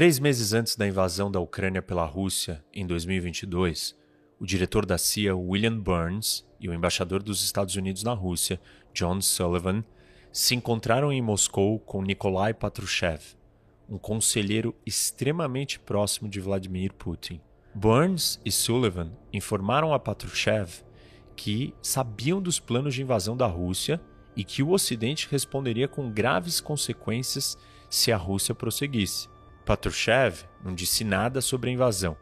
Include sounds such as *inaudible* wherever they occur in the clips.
Três meses antes da invasão da Ucrânia pela Rússia, em 2022, o diretor da CIA, William Burns, e o embaixador dos Estados Unidos na Rússia, John Sullivan, se encontraram em Moscou com Nikolai Patrushev, um conselheiro extremamente próximo de Vladimir Putin. Burns e Sullivan informaram a Patrushev que sabiam dos planos de invasão da Rússia e que o Ocidente responderia com graves consequências se a Rússia prosseguisse. Patrushev não disse nada sobre a invasão.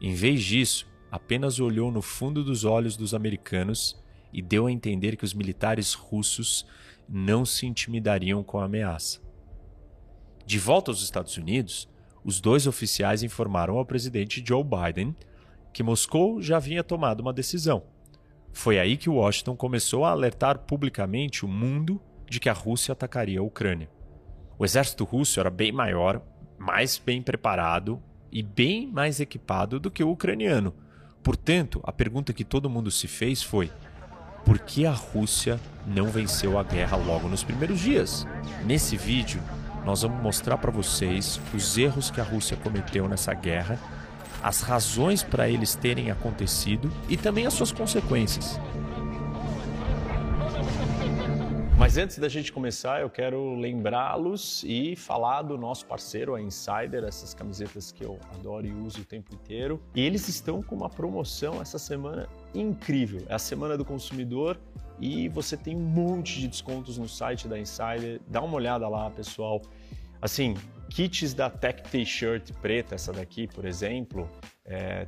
Em vez disso, apenas olhou no fundo dos olhos dos americanos e deu a entender que os militares russos não se intimidariam com a ameaça. De volta aos Estados Unidos, os dois oficiais informaram ao presidente Joe Biden que Moscou já havia tomado uma decisão. Foi aí que Washington começou a alertar publicamente o mundo de que a Rússia atacaria a Ucrânia. O exército russo era bem maior, mais bem preparado e bem mais equipado do que o ucraniano. Portanto, a pergunta que todo mundo se fez foi: por que a Rússia não venceu a guerra logo nos primeiros dias? Nesse vídeo, nós vamos mostrar para vocês os erros que a Rússia cometeu nessa guerra, as razões para eles terem acontecido e também as suas consequências. Mas antes da gente começar, eu quero lembrá-los e falar do nosso parceiro, a Insider, essas camisetas que eu adoro e uso o tempo inteiro. E eles estão com uma promoção essa semana incrível. É a Semana do Consumidor e você tem um monte de descontos no site da Insider. Dá uma olhada lá, pessoal. Assim, kits da Tech T-shirt preta, essa daqui, por exemplo,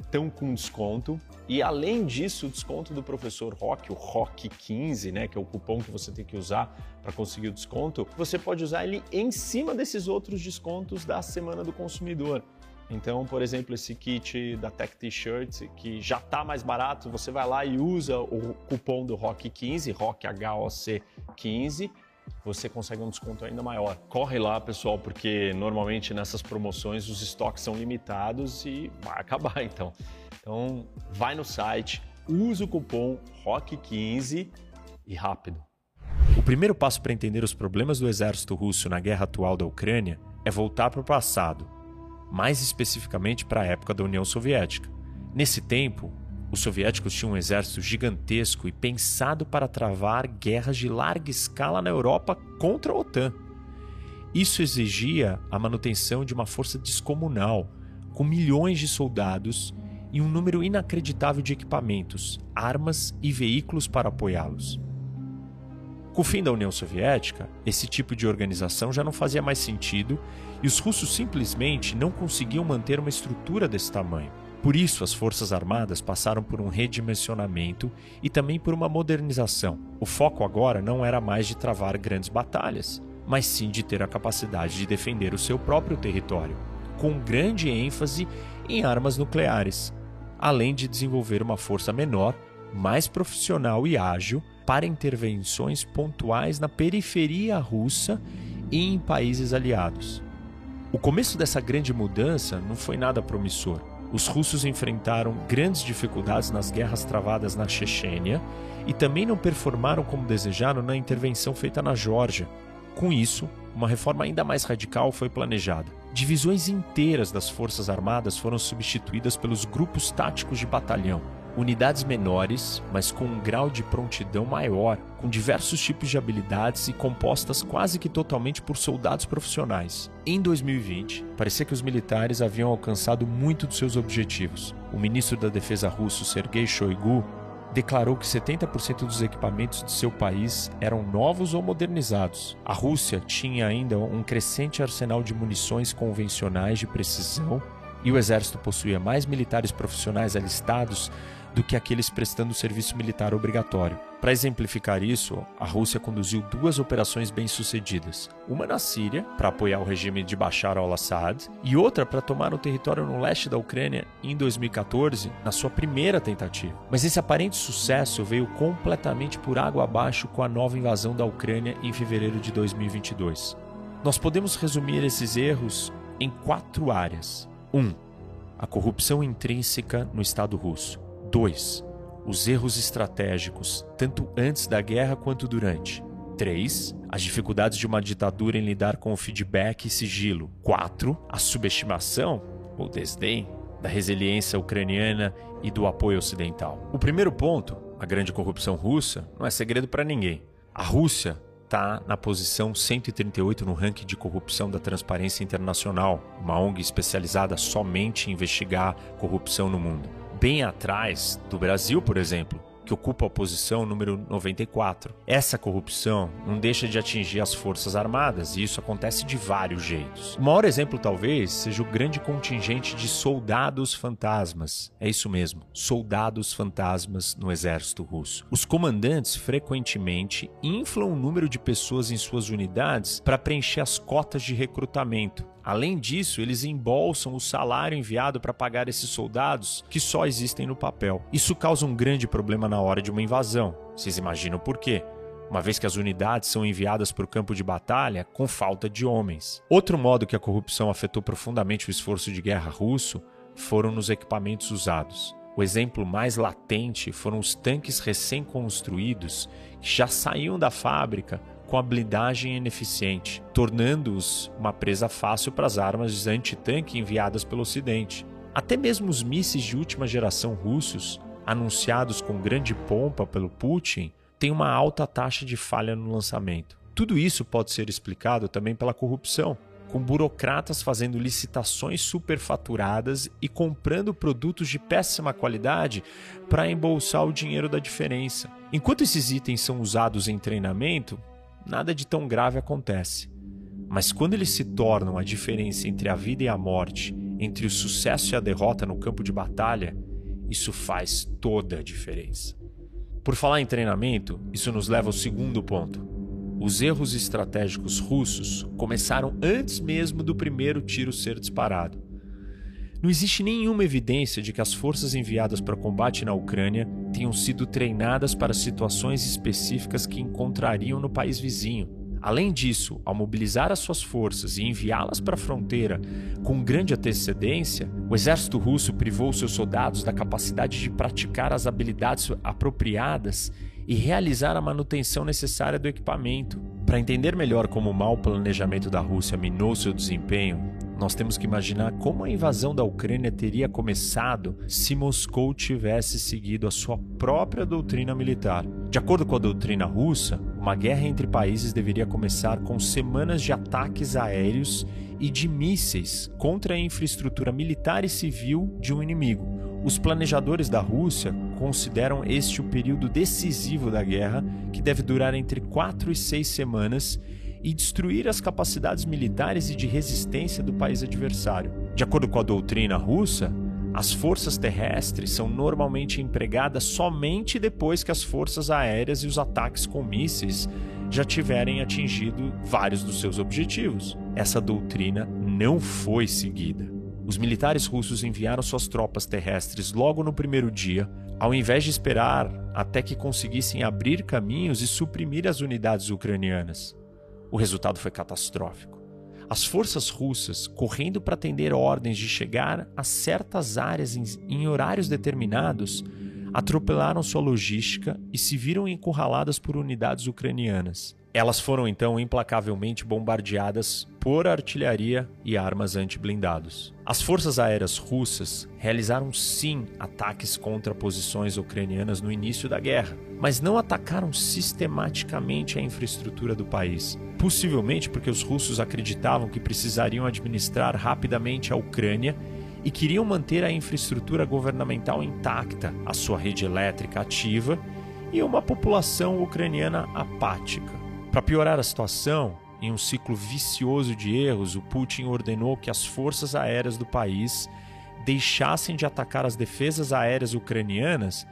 estão é, com desconto. E além disso, o desconto do professor Rock, o Rock 15, né, que é o cupom que você tem que usar para conseguir o desconto, você pode usar ele em cima desses outros descontos da Semana do Consumidor. Então, por exemplo, esse kit da Tech T-shirt que já está mais barato, você vai lá e usa o cupom do Rock 15, Rock HOC 15 você consegue um desconto ainda maior. Corre lá, pessoal, porque normalmente nessas promoções os estoques são limitados e vai *laughs* acabar então. Então, vai no site, usa o cupom ROCK15 e rápido. O primeiro passo para entender os problemas do exército russo na guerra atual da Ucrânia é voltar para o passado, mais especificamente para a época da União Soviética. Nesse tempo, os soviéticos tinham um exército gigantesco e pensado para travar guerras de larga escala na Europa contra a OTAN. Isso exigia a manutenção de uma força descomunal, com milhões de soldados e um número inacreditável de equipamentos, armas e veículos para apoiá-los. Com o fim da União Soviética, esse tipo de organização já não fazia mais sentido e os russos simplesmente não conseguiam manter uma estrutura desse tamanho. Por isso, as Forças Armadas passaram por um redimensionamento e também por uma modernização. O foco agora não era mais de travar grandes batalhas, mas sim de ter a capacidade de defender o seu próprio território, com grande ênfase em armas nucleares, além de desenvolver uma força menor, mais profissional e ágil para intervenções pontuais na periferia russa e em países aliados. O começo dessa grande mudança não foi nada promissor os russos enfrentaram grandes dificuldades nas guerras travadas na Chechênia e também não performaram como desejaram na intervenção feita na Geórgia. Com isso, uma reforma ainda mais radical foi planejada. Divisões inteiras das Forças Armadas foram substituídas pelos grupos táticos de batalhão, unidades menores, mas com um grau de prontidão maior, com diversos tipos de habilidades e compostas quase que totalmente por soldados profissionais. Em 2020, parecia que os militares haviam alcançado muito dos seus objetivos. O ministro da Defesa russo, Sergei Shoigu, declarou que 70% dos equipamentos de seu país eram novos ou modernizados. A Rússia tinha ainda um crescente arsenal de munições convencionais de precisão e o exército possuía mais militares profissionais alistados do que aqueles prestando serviço militar obrigatório. Para exemplificar isso, a Rússia conduziu duas operações bem-sucedidas: uma na Síria, para apoiar o regime de Bashar al-Assad, e outra para tomar o território no leste da Ucrânia em 2014, na sua primeira tentativa. Mas esse aparente sucesso veio completamente por água abaixo com a nova invasão da Ucrânia em fevereiro de 2022. Nós podemos resumir esses erros em quatro áreas. 1. Um, a corrupção intrínseca no Estado russo. 2. Os erros estratégicos, tanto antes da guerra quanto durante. 3. As dificuldades de uma ditadura em lidar com o feedback e sigilo. 4. A subestimação, ou desdém, da resiliência ucraniana e do apoio ocidental. O primeiro ponto, a grande corrupção russa, não é segredo para ninguém. A Rússia está na posição 138 no ranking de corrupção da Transparência Internacional, uma ONG especializada somente em investigar corrupção no mundo. Bem atrás do Brasil, por exemplo, que ocupa a posição número 94. Essa corrupção não deixa de atingir as Forças Armadas e isso acontece de vários jeitos. O maior exemplo, talvez, seja o grande contingente de soldados fantasmas. É isso mesmo, soldados fantasmas no exército russo. Os comandantes frequentemente inflam o número de pessoas em suas unidades para preencher as cotas de recrutamento. Além disso, eles embolsam o salário enviado para pagar esses soldados que só existem no papel. Isso causa um grande problema na hora de uma invasão. Vocês imaginam por quê? uma vez que as unidades são enviadas para o campo de batalha com falta de homens. Outro modo que a corrupção afetou profundamente o esforço de guerra russo foram nos equipamentos usados. O exemplo mais latente foram os tanques recém-construídos que já saíam da fábrica com a blindagem ineficiente, tornando-os uma presa fácil para as armas anti-tanque enviadas pelo Ocidente. Até mesmo os mísseis de última geração russos, anunciados com grande pompa pelo Putin, têm uma alta taxa de falha no lançamento. Tudo isso pode ser explicado também pela corrupção, com burocratas fazendo licitações superfaturadas e comprando produtos de péssima qualidade para embolsar o dinheiro da diferença. Enquanto esses itens são usados em treinamento, nada de tão grave acontece. Mas quando eles se tornam a diferença entre a vida e a morte, entre o sucesso e a derrota no campo de batalha, isso faz toda a diferença. Por falar em treinamento, isso nos leva ao segundo ponto. Os erros estratégicos russos começaram antes mesmo do primeiro tiro ser disparado. Não existe nenhuma evidência de que as forças enviadas para combate na Ucrânia tenham sido treinadas para situações específicas que encontrariam no país vizinho. Além disso, ao mobilizar as suas forças e enviá-las para a fronteira com grande antecedência, o exército russo privou seus soldados da capacidade de praticar as habilidades apropriadas e realizar a manutenção necessária do equipamento. Para entender melhor como o mau planejamento da Rússia minou seu desempenho, nós temos que imaginar como a invasão da Ucrânia teria começado se Moscou tivesse seguido a sua própria doutrina militar. De acordo com a doutrina russa, uma guerra entre países deveria começar com semanas de ataques aéreos e de mísseis contra a infraestrutura militar e civil de um inimigo. Os planejadores da Rússia consideram este o período decisivo da guerra, que deve durar entre quatro e seis semanas e destruir as capacidades militares e de resistência do país adversário. De acordo com a doutrina russa, as forças terrestres são normalmente empregadas somente depois que as forças aéreas e os ataques com mísseis já tiverem atingido vários dos seus objetivos. Essa doutrina não foi seguida. Os militares russos enviaram suas tropas terrestres logo no primeiro dia, ao invés de esperar até que conseguissem abrir caminhos e suprimir as unidades ucranianas. O resultado foi catastrófico. As forças russas, correndo para atender ordens de chegar a certas áreas em, em horários determinados, atropelaram sua logística e se viram encurraladas por unidades ucranianas. Elas foram então implacavelmente bombardeadas por artilharia e armas anti-blindados. As forças aéreas russas realizaram sim ataques contra posições ucranianas no início da guerra, mas não atacaram sistematicamente a infraestrutura do país. Possivelmente porque os russos acreditavam que precisariam administrar rapidamente a Ucrânia e queriam manter a infraestrutura governamental intacta, a sua rede elétrica ativa e uma população ucraniana apática. Para piorar a situação, em um ciclo vicioso de erros, o Putin ordenou que as forças aéreas do país deixassem de atacar as defesas aéreas ucranianas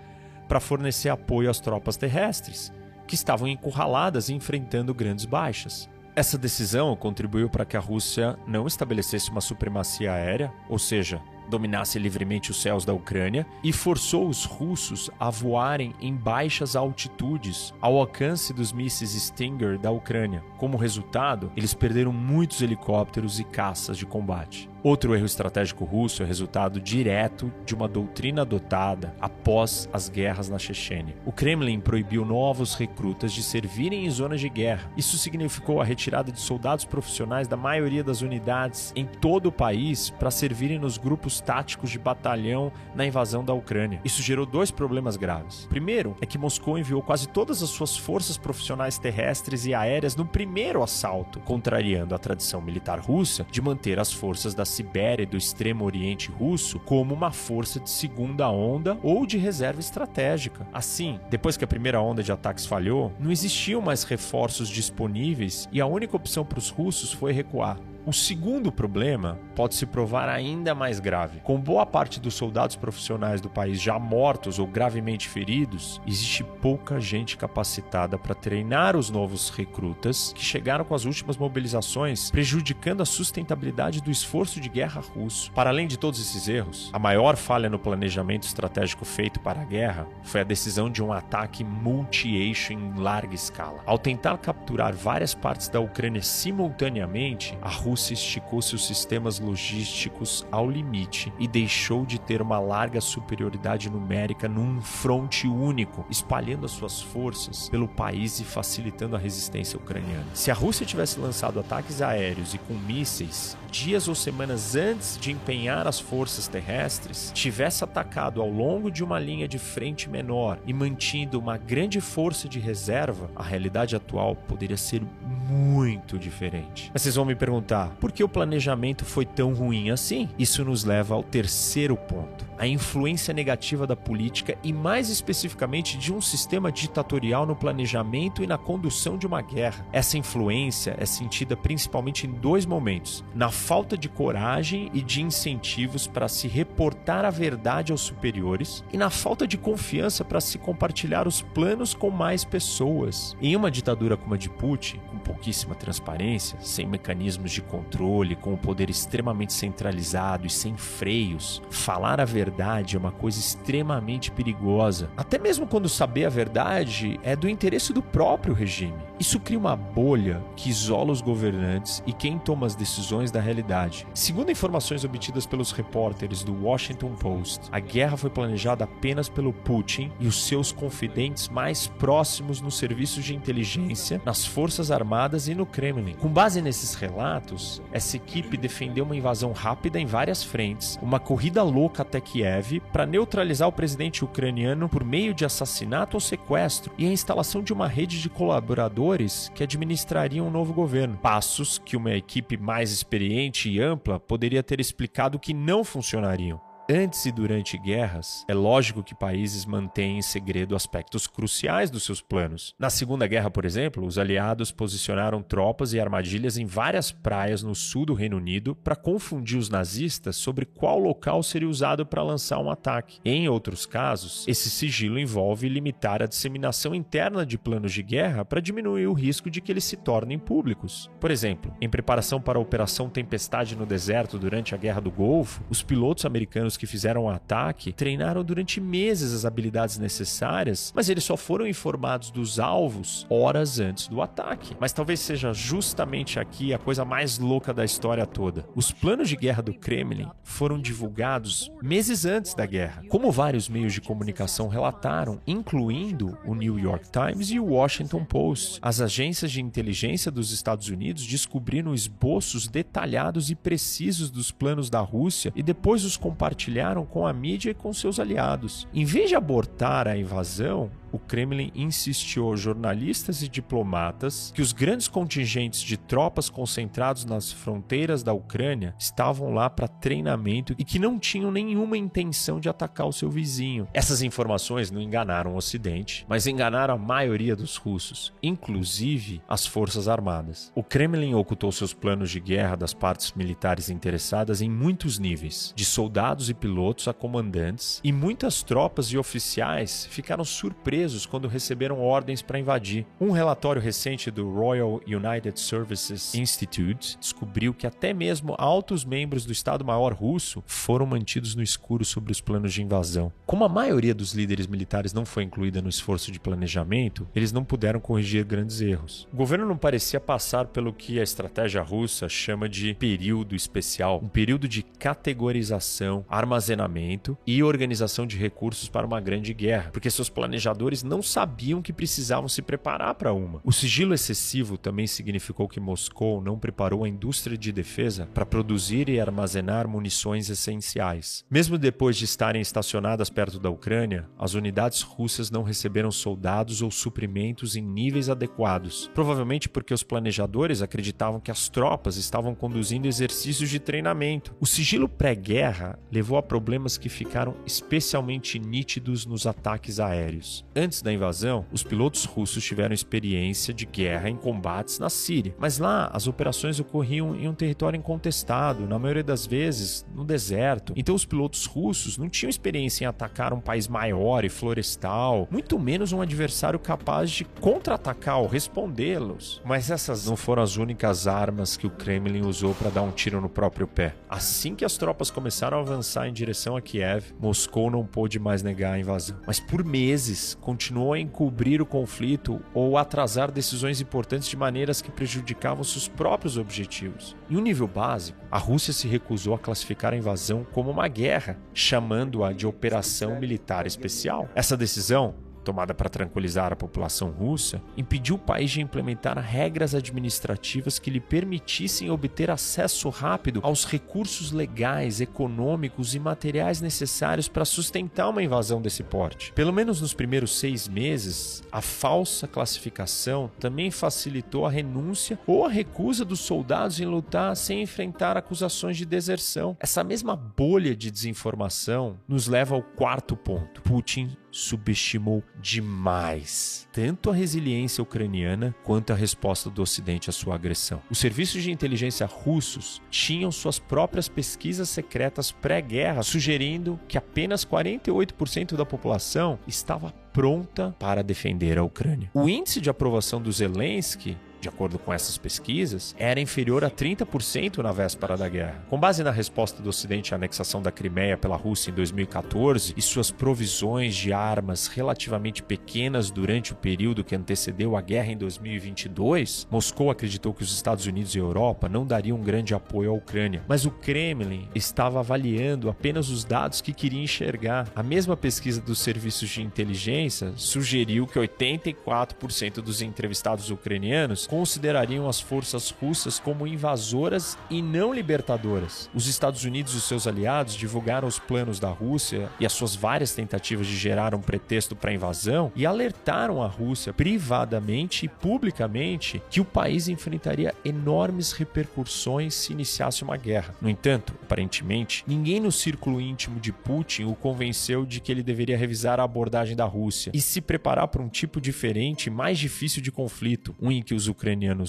para fornecer apoio às tropas terrestres, que estavam encurraladas e enfrentando grandes baixas. Essa decisão contribuiu para que a Rússia não estabelecesse uma supremacia aérea, ou seja, dominasse livremente os céus da Ucrânia, e forçou os russos a voarem em baixas altitudes ao alcance dos mísseis Stinger da Ucrânia. Como resultado, eles perderam muitos helicópteros e caças de combate. Outro erro estratégico russo é resultado direto de uma doutrina adotada após as guerras na Chechênia. O Kremlin proibiu novos recrutas de servirem em zonas de guerra. Isso significou a retirada de soldados profissionais da maioria das unidades em todo o país para servirem nos grupos táticos de batalhão na invasão da Ucrânia. Isso gerou dois problemas graves. Primeiro é que Moscou enviou quase todas as suas forças profissionais terrestres e aéreas no primeiro assalto, contrariando a tradição militar russa de manter as forças da Sibéria e do extremo oriente russo como uma força de segunda onda ou de reserva estratégica. Assim, depois que a primeira onda de ataques falhou, não existiam mais reforços disponíveis e a única opção para os russos foi recuar. O segundo problema pode se provar ainda mais grave. Com boa parte dos soldados profissionais do país já mortos ou gravemente feridos, existe pouca gente capacitada para treinar os novos recrutas que chegaram com as últimas mobilizações, prejudicando a sustentabilidade do esforço de guerra russo. Para além de todos esses erros, a maior falha no planejamento estratégico feito para a guerra foi a decisão de um ataque multi-eixo em larga escala. Ao tentar capturar várias partes da Ucrânia simultaneamente, a Rússia Rússia esticou seus sistemas logísticos ao limite e deixou de ter uma larga superioridade numérica num fronte único, espalhando as suas forças pelo país e facilitando a resistência ucraniana. Se a Rússia tivesse lançado ataques aéreos e com mísseis dias ou semanas antes de empenhar as forças terrestres, tivesse atacado ao longo de uma linha de frente menor e mantido uma grande força de reserva, a realidade atual poderia ser muito diferente. Mas vocês vão me perguntar, por que o planejamento foi tão ruim assim? Isso nos leva ao terceiro ponto a influência negativa da política e, mais especificamente, de um sistema ditatorial no planejamento e na condução de uma guerra. Essa influência é sentida principalmente em dois momentos: na falta de coragem e de incentivos para se reportar a verdade aos superiores e na falta de confiança para se compartilhar os planos com mais pessoas. Em uma ditadura como a de Putin, com pouquíssima transparência, sem mecanismos de controle, com o poder extremamente centralizado e sem freios, falar a verdade verdade é uma coisa extremamente perigosa. Até mesmo quando saber a verdade é do interesse do próprio regime. Isso cria uma bolha que isola os governantes e quem toma as decisões da realidade. Segundo informações obtidas pelos repórteres do Washington Post, a guerra foi planejada apenas pelo Putin e os seus confidentes mais próximos nos serviços de inteligência, nas forças armadas e no Kremlin. Com base nesses relatos, essa equipe defendeu uma invasão rápida em várias frentes, uma corrida louca até Kiev para neutralizar o presidente ucraniano por meio de assassinato ou sequestro e a instalação de uma rede de colaboradores que administrariam um novo governo. Passos que uma equipe mais experiente e ampla poderia ter explicado que não funcionariam. Antes e durante guerras, é lógico que países mantêm em segredo aspectos cruciais dos seus planos. Na Segunda Guerra, por exemplo, os aliados posicionaram tropas e armadilhas em várias praias no sul do Reino Unido para confundir os nazistas sobre qual local seria usado para lançar um ataque. Em outros casos, esse sigilo envolve limitar a disseminação interna de planos de guerra para diminuir o risco de que eles se tornem públicos. Por exemplo, em preparação para a Operação Tempestade no deserto durante a Guerra do Golfo, os pilotos americanos que fizeram o ataque treinaram durante meses as habilidades necessárias, mas eles só foram informados dos alvos horas antes do ataque. Mas talvez seja justamente aqui a coisa mais louca da história toda. Os planos de guerra do Kremlin foram divulgados meses antes da guerra, como vários meios de comunicação relataram, incluindo o New York Times e o Washington Post. As agências de inteligência dos Estados Unidos descobriram esboços detalhados e precisos dos planos da Rússia e depois os compartilharam compartilharam com a mídia e com seus aliados. Em vez de abortar a invasão, o Kremlin insistiu aos jornalistas e diplomatas que os grandes contingentes de tropas concentrados nas fronteiras da Ucrânia estavam lá para treinamento e que não tinham nenhuma intenção de atacar o seu vizinho. Essas informações não enganaram o Ocidente, mas enganaram a maioria dos russos, inclusive as forças armadas. O Kremlin ocultou seus planos de guerra das partes militares interessadas em muitos níveis, de soldados e pilotos a comandantes, e muitas tropas e oficiais ficaram surpresos surpresos quando receberam ordens para invadir. Um relatório recente do Royal United Services Institute descobriu que até mesmo altos membros do Estado-Maior russo foram mantidos no escuro sobre os planos de invasão. Como a maioria dos líderes militares não foi incluída no esforço de planejamento, eles não puderam corrigir grandes erros. O governo não parecia passar pelo que a estratégia russa chama de período especial, um período de categorização, armazenamento e organização de recursos para uma grande guerra, porque seus planejadores não sabiam que precisavam se preparar para uma. O sigilo excessivo também significou que Moscou não preparou a indústria de defesa para produzir e armazenar munições essenciais. Mesmo depois de estarem estacionadas perto da Ucrânia, as unidades russas não receberam soldados ou suprimentos em níveis adequados, provavelmente porque os planejadores acreditavam que as tropas estavam conduzindo exercícios de treinamento. O sigilo pré-guerra levou a problemas que ficaram especialmente nítidos nos ataques aéreos. Antes da invasão, os pilotos russos tiveram experiência de guerra em combates na Síria, mas lá as operações ocorriam em um território incontestado, na maioria das vezes no deserto. Então os pilotos russos não tinham experiência em atacar um país maior e florestal, muito menos um adversário capaz de contra-atacar ou respondê-los. Mas essas não foram as únicas armas que o Kremlin usou para dar um tiro no próprio pé. Assim que as tropas começaram a avançar em direção a Kiev, Moscou não pôde mais negar a invasão. Mas por meses continuou a encobrir o conflito ou atrasar decisões importantes de maneiras que prejudicavam seus próprios objetivos. Em um nível básico, a Rússia se recusou a classificar a invasão como uma guerra, chamando-a de operação militar especial. Essa decisão tomada para tranquilizar a população russa, impediu o país de implementar regras administrativas que lhe permitissem obter acesso rápido aos recursos legais, econômicos e materiais necessários para sustentar uma invasão desse porte. Pelo menos nos primeiros seis meses, a falsa classificação também facilitou a renúncia ou a recusa dos soldados em lutar sem enfrentar acusações de deserção. Essa mesma bolha de desinformação nos leva ao quarto ponto. Putin subestimou demais tanto a resiliência ucraniana quanto a resposta do Ocidente à sua agressão. Os serviços de inteligência russos tinham suas próprias pesquisas secretas pré-guerra, sugerindo que apenas 48% da população estava pronta para defender a Ucrânia. O índice de aprovação do Zelensky de acordo com essas pesquisas, era inferior a 30% na véspera da guerra. Com base na resposta do Ocidente à anexação da Crimeia pela Rússia em 2014 e suas provisões de armas relativamente pequenas durante o período que antecedeu a guerra em 2022, Moscou acreditou que os Estados Unidos e Europa não dariam grande apoio à Ucrânia, mas o Kremlin estava avaliando apenas os dados que queria enxergar. A mesma pesquisa dos serviços de inteligência sugeriu que 84% dos entrevistados ucranianos considerariam as forças russas como invasoras e não libertadoras. Os Estados Unidos e seus aliados divulgaram os planos da Rússia e as suas várias tentativas de gerar um pretexto para a invasão e alertaram a Rússia privadamente e publicamente que o país enfrentaria enormes repercussões se iniciasse uma guerra. No entanto, aparentemente, ninguém no círculo íntimo de Putin o convenceu de que ele deveria revisar a abordagem da Rússia e se preparar para um tipo diferente e mais difícil de conflito, um em que os ucranianos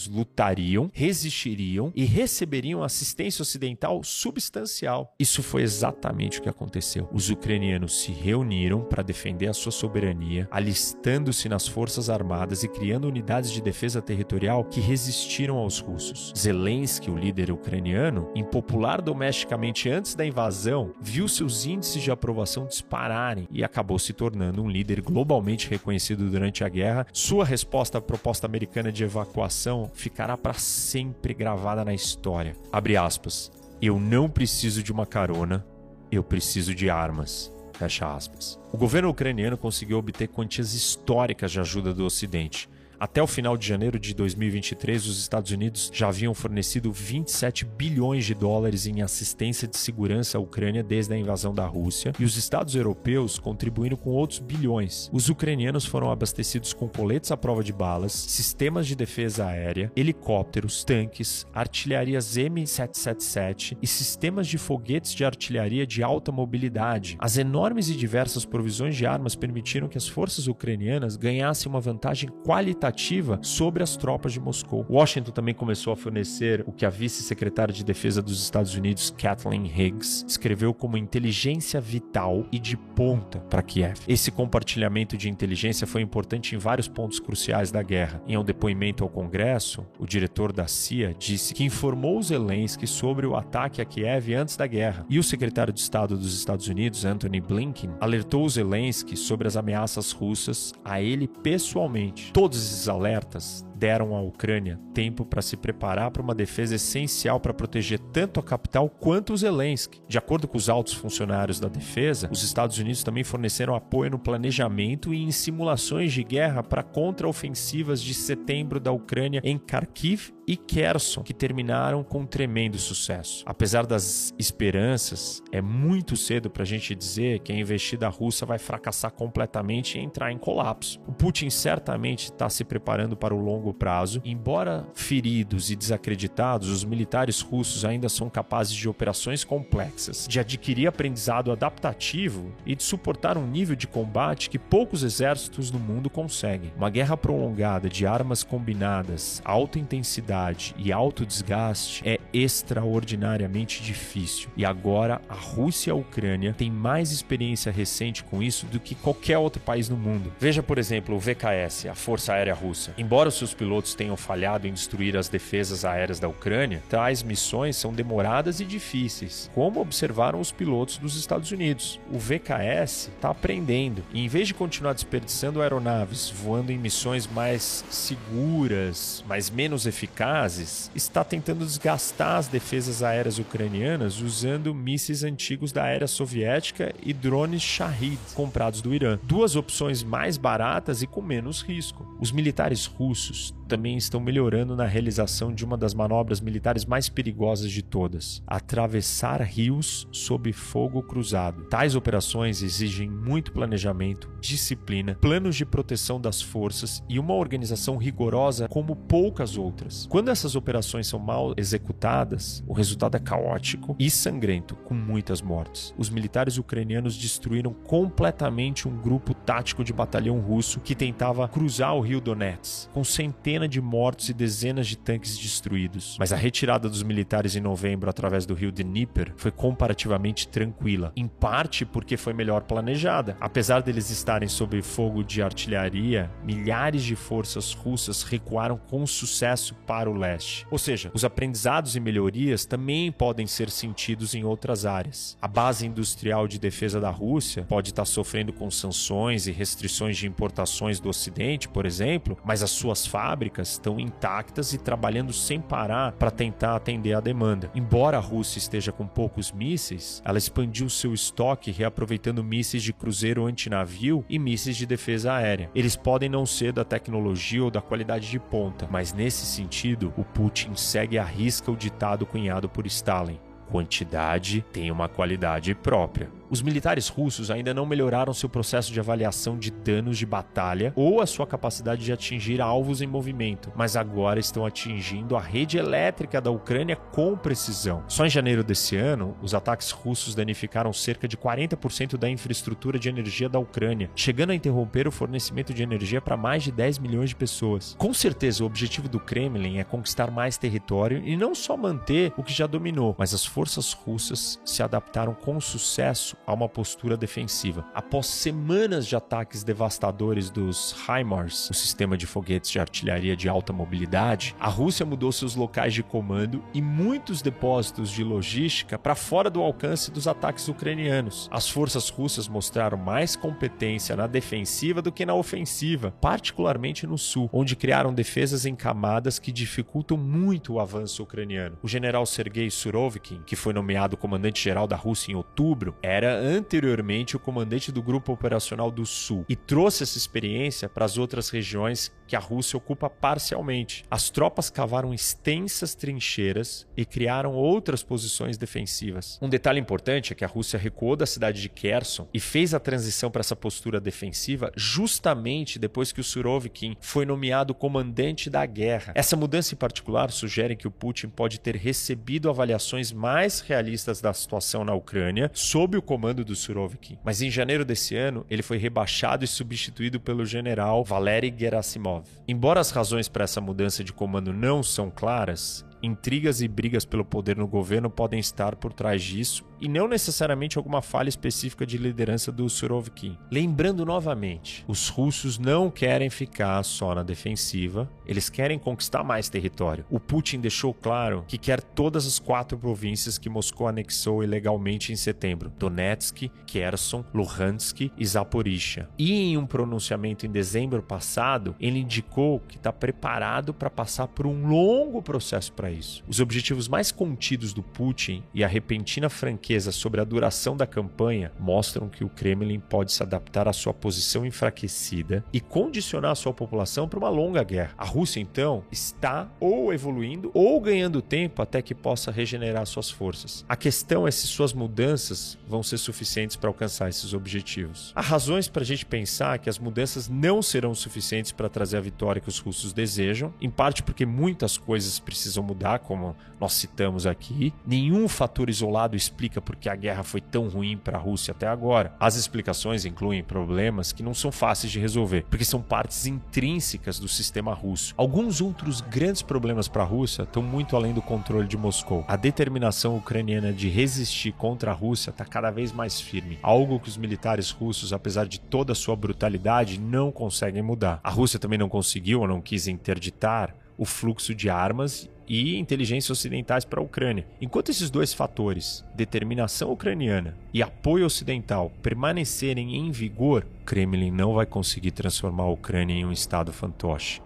lutariam, resistiriam e receberiam assistência ocidental substancial. Isso foi exatamente o que aconteceu. Os ucranianos se reuniram para defender a sua soberania, alistando-se nas forças armadas e criando unidades de defesa territorial que resistiram aos russos. Zelensky, o líder ucraniano, impopular domesticamente antes da invasão, viu seus índices de aprovação dispararem e acabou se tornando um líder globalmente reconhecido durante a guerra. Sua resposta à proposta americana de evacuação evacuação ficará para sempre gravada na história. Abre aspas. Eu não preciso de uma carona, eu preciso de armas. Fecha aspas. O governo ucraniano conseguiu obter quantias históricas de ajuda do Ocidente até o final de janeiro de 2023, os Estados Unidos já haviam fornecido 27 bilhões de dólares em assistência de segurança à Ucrânia desde a invasão da Rússia, e os Estados europeus contribuíram com outros bilhões. Os ucranianos foram abastecidos com coletes à prova de balas, sistemas de defesa aérea, helicópteros, tanques, artilharias M777 e sistemas de foguetes de artilharia de alta mobilidade. As enormes e diversas provisões de armas permitiram que as forças ucranianas ganhassem uma vantagem qualitativa adaptativa sobre as tropas de Moscou. Washington também começou a fornecer o que a vice-secretária de Defesa dos Estados Unidos, Kathleen Higgs, escreveu como inteligência vital e de ponta para Kiev. Esse compartilhamento de inteligência foi importante em vários pontos cruciais da guerra. Em um depoimento ao Congresso, o diretor da CIA disse que informou Zelensky sobre o ataque a Kiev antes da guerra, e o secretário de Estado dos Estados Unidos, Anthony Blinken, alertou Zelensky sobre as ameaças russas a ele pessoalmente. Todos esses alertas deram à Ucrânia tempo para se preparar para uma defesa essencial para proteger tanto a capital quanto o Zelensky. De acordo com os altos funcionários da defesa, os Estados Unidos também forneceram apoio no planejamento e em simulações de guerra para contraofensivas de setembro da Ucrânia em Kharkiv e Kherson, que terminaram com um tremendo sucesso. Apesar das esperanças, é muito cedo para a gente dizer que a investida russa vai fracassar completamente e entrar em colapso. O Putin certamente está se preparando para o longo prazo. Embora feridos e desacreditados, os militares russos ainda são capazes de operações complexas, de adquirir aprendizado adaptativo e de suportar um nível de combate que poucos exércitos no mundo conseguem. Uma guerra prolongada de armas combinadas, alta intensidade e alto desgaste é extraordinariamente difícil. E agora a Rússia e a Ucrânia têm mais experiência recente com isso do que qualquer outro país no mundo. Veja, por exemplo, o VKS, a Força Aérea Russa. Embora seus pilotos tenham falhado em destruir as defesas aéreas da Ucrânia, tais missões são demoradas e difíceis, como observaram os pilotos dos Estados Unidos. O VKS está aprendendo e, em vez de continuar desperdiçando aeronaves voando em missões mais seguras, mas menos eficazes, está tentando desgastar as defesas aéreas ucranianas usando mísseis antigos da era soviética e drones Shahid comprados do Irã. Duas opções mais baratas e com menos risco. Os militares russos também estão melhorando na realização de uma das manobras militares mais perigosas de todas: atravessar rios sob fogo cruzado. Tais operações exigem muito planejamento, disciplina, planos de proteção das forças e uma organização rigorosa como poucas outras. Quando essas operações são mal executadas, o resultado é caótico e sangrento, com muitas mortes. Os militares ucranianos destruíram completamente um grupo tático de batalhão russo que tentava cruzar o rio Donetsk, com centenas centena de mortos e dezenas de tanques destruídos. Mas a retirada dos militares em novembro através do rio Dnieper foi comparativamente tranquila, em parte porque foi melhor planejada. Apesar deles estarem sob fogo de artilharia, milhares de forças russas recuaram com sucesso para o leste. Ou seja, os aprendizados e melhorias também podem ser sentidos em outras áreas. A base industrial de defesa da Rússia pode estar sofrendo com sanções e restrições de importações do Ocidente, por exemplo, mas as suas fábricas fábricas estão intactas e trabalhando sem parar para tentar atender a demanda. Embora a Rússia esteja com poucos mísseis, ela expandiu seu estoque reaproveitando mísseis de cruzeiro antinavio e mísseis de defesa aérea. Eles podem não ser da tecnologia ou da qualidade de ponta, mas nesse sentido, o Putin segue à risca o ditado cunhado por Stalin: quantidade tem uma qualidade própria. Os militares russos ainda não melhoraram seu processo de avaliação de danos de batalha ou a sua capacidade de atingir alvos em movimento, mas agora estão atingindo a rede elétrica da Ucrânia com precisão. Só em janeiro desse ano, os ataques russos danificaram cerca de 40% da infraestrutura de energia da Ucrânia, chegando a interromper o fornecimento de energia para mais de 10 milhões de pessoas. Com certeza, o objetivo do Kremlin é conquistar mais território e não só manter o que já dominou, mas as forças russas se adaptaram com sucesso a uma postura defensiva. Após semanas de ataques devastadores dos HIMARS, o sistema de foguetes de artilharia de alta mobilidade, a Rússia mudou seus locais de comando e muitos depósitos de logística para fora do alcance dos ataques ucranianos. As forças russas mostraram mais competência na defensiva do que na ofensiva, particularmente no sul, onde criaram defesas em camadas que dificultam muito o avanço ucraniano. O general Sergei Surovikin, que foi nomeado comandante-geral da Rússia em outubro, era era anteriormente o comandante do Grupo Operacional do Sul e trouxe essa experiência para as outras regiões que a Rússia ocupa parcialmente. As tropas cavaram extensas trincheiras e criaram outras posições defensivas. Um detalhe importante é que a Rússia recuou da cidade de Kherson e fez a transição para essa postura defensiva justamente depois que o Surovikin foi nomeado comandante da guerra. Essa mudança em particular sugere que o Putin pode ter recebido avaliações mais realistas da situação na Ucrânia, sob o comando do Surovikin. Mas em janeiro desse ano, ele foi rebaixado e substituído pelo general Valery Gerasimov. Embora as razões para essa mudança de comando não são claras, Intrigas e brigas pelo poder no governo podem estar por trás disso e não necessariamente alguma falha específica de liderança do Surovikin. Lembrando novamente, os russos não querem ficar só na defensiva, eles querem conquistar mais território. O Putin deixou claro que quer todas as quatro províncias que Moscou anexou ilegalmente em setembro: Donetsk, Kherson, Luhansk e Zaporizhia. E em um pronunciamento em dezembro passado, ele indicou que está preparado para passar por um longo processo para isso. Os objetivos mais contidos do Putin e a repentina franqueza sobre a duração da campanha mostram que o Kremlin pode se adaptar à sua posição enfraquecida e condicionar sua população para uma longa guerra. A Rússia, então, está ou evoluindo ou ganhando tempo até que possa regenerar suas forças. A questão é se suas mudanças vão ser suficientes para alcançar esses objetivos. Há razões para a gente pensar que as mudanças não serão suficientes para trazer a vitória que os russos desejam, em parte porque muitas coisas precisam mudar mudar, como nós citamos aqui. Nenhum fator isolado explica por que a guerra foi tão ruim para a Rússia até agora. As explicações incluem problemas que não são fáceis de resolver, porque são partes intrínsecas do sistema russo. Alguns outros grandes problemas para a Rússia estão muito além do controle de Moscou. A determinação ucraniana de resistir contra a Rússia está cada vez mais firme, algo que os militares russos, apesar de toda a sua brutalidade, não conseguem mudar. A Rússia também não conseguiu ou não quis interditar o fluxo de armas e inteligência ocidentais para a Ucrânia. Enquanto esses dois fatores, determinação ucraniana e apoio ocidental, permanecerem em vigor, Kremlin não vai conseguir transformar a Ucrânia em um estado fantoche.